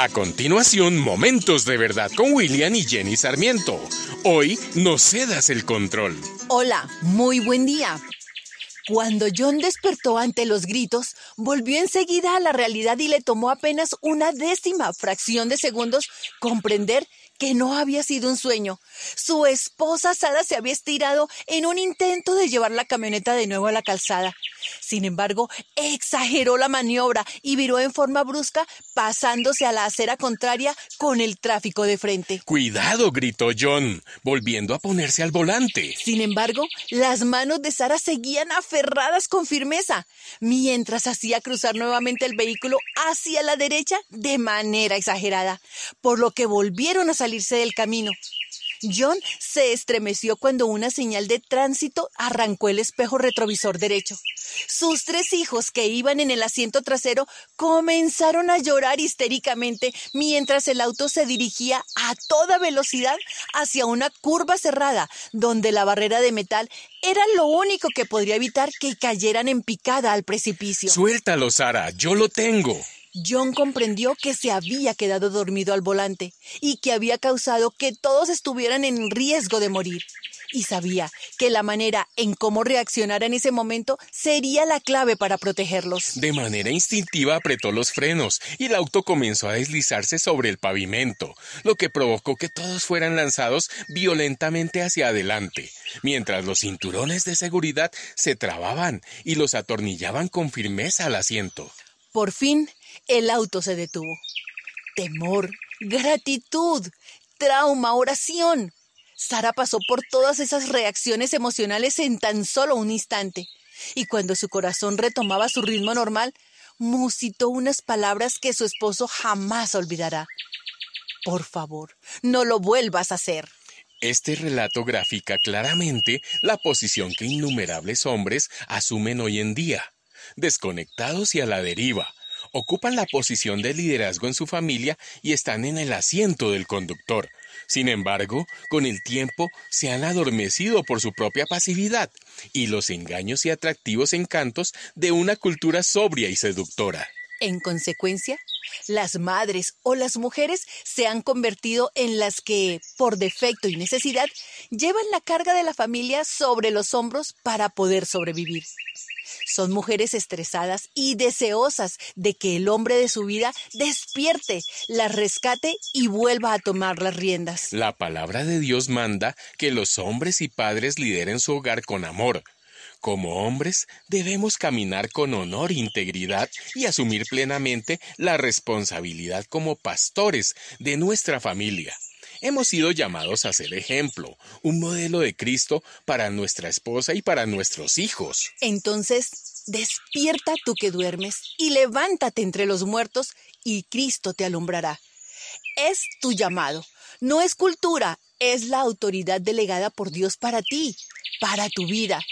A continuación, Momentos de Verdad con William y Jenny Sarmiento. Hoy no cedas el control. Hola, muy buen día. Cuando John despertó ante los gritos, volvió enseguida a la realidad y le tomó apenas una décima fracción de segundos comprender que no había sido un sueño. Su esposa Sara se había estirado en un intento de llevar la camioneta de nuevo a la calzada. Sin embargo, exageró la maniobra y viró en forma brusca, pasándose a la acera contraria con el tráfico de frente. Cuidado, gritó John, volviendo a ponerse al volante. Sin embargo, las manos de Sara seguían aferradas con firmeza, mientras hacía cruzar nuevamente el vehículo hacia la derecha de manera exagerada, por lo que volvieron a del camino. John se estremeció cuando una señal de tránsito arrancó el espejo retrovisor derecho. Sus tres hijos que iban en el asiento trasero comenzaron a llorar histéricamente mientras el auto se dirigía a toda velocidad hacia una curva cerrada donde la barrera de metal era lo único que podría evitar que cayeran en picada al precipicio. Suéltalo, Sara, yo lo tengo. John comprendió que se había quedado dormido al volante y que había causado que todos estuvieran en riesgo de morir. Y sabía que la manera en cómo reaccionar en ese momento sería la clave para protegerlos. De manera instintiva apretó los frenos y el auto comenzó a deslizarse sobre el pavimento, lo que provocó que todos fueran lanzados violentamente hacia adelante, mientras los cinturones de seguridad se trababan y los atornillaban con firmeza al asiento. Por fin, el auto se detuvo. Temor, gratitud, trauma, oración. Sara pasó por todas esas reacciones emocionales en tan solo un instante, y cuando su corazón retomaba su ritmo normal, musitó unas palabras que su esposo jamás olvidará. Por favor, no lo vuelvas a hacer. Este relato grafica claramente la posición que innumerables hombres asumen hoy en día, desconectados y a la deriva, ocupan la posición de liderazgo en su familia y están en el asiento del conductor. Sin embargo, con el tiempo se han adormecido por su propia pasividad y los engaños y atractivos encantos de una cultura sobria y seductora. En consecuencia, las madres o las mujeres se han convertido en las que, por defecto y necesidad, llevan la carga de la familia sobre los hombros para poder sobrevivir. Son mujeres estresadas y deseosas de que el hombre de su vida despierte, las rescate y vuelva a tomar las riendas. La palabra de Dios manda que los hombres y padres lideren su hogar con amor. Como hombres debemos caminar con honor e integridad y asumir plenamente la responsabilidad como pastores de nuestra familia. Hemos sido llamados a ser ejemplo, un modelo de Cristo para nuestra esposa y para nuestros hijos. Entonces, despierta tú que duermes y levántate entre los muertos y Cristo te alumbrará. Es tu llamado, no es cultura, es la autoridad delegada por Dios para ti, para tu vida.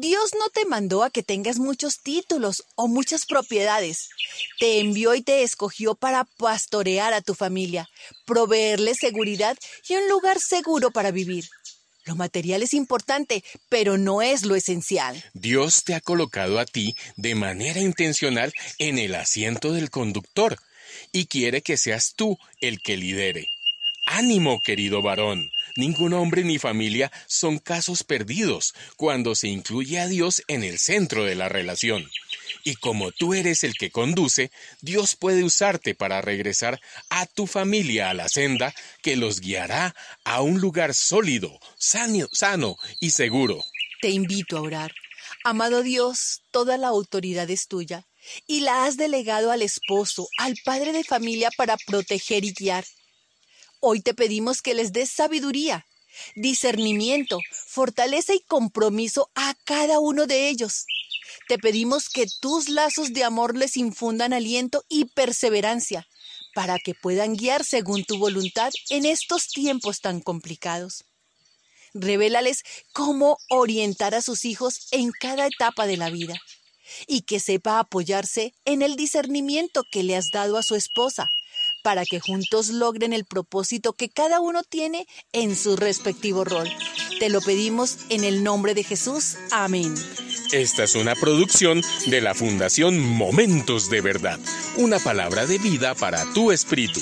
Dios no te mandó a que tengas muchos títulos o muchas propiedades. Te envió y te escogió para pastorear a tu familia, proveerle seguridad y un lugar seguro para vivir. Lo material es importante, pero no es lo esencial. Dios te ha colocado a ti de manera intencional en el asiento del conductor y quiere que seas tú el que lidere. Ánimo, querido varón. Ningún hombre ni familia son casos perdidos cuando se incluye a Dios en el centro de la relación. Y como tú eres el que conduce, Dios puede usarte para regresar a tu familia a la senda que los guiará a un lugar sólido, sano, sano y seguro. Te invito a orar. Amado Dios, toda la autoridad es tuya y la has delegado al esposo, al padre de familia para proteger y guiar. Hoy te pedimos que les des sabiduría, discernimiento, fortaleza y compromiso a cada uno de ellos. Te pedimos que tus lazos de amor les infundan aliento y perseverancia para que puedan guiar según tu voluntad en estos tiempos tan complicados. Revélales cómo orientar a sus hijos en cada etapa de la vida y que sepa apoyarse en el discernimiento que le has dado a su esposa para que juntos logren el propósito que cada uno tiene en su respectivo rol. Te lo pedimos en el nombre de Jesús. Amén. Esta es una producción de la Fundación Momentos de Verdad, una palabra de vida para tu espíritu.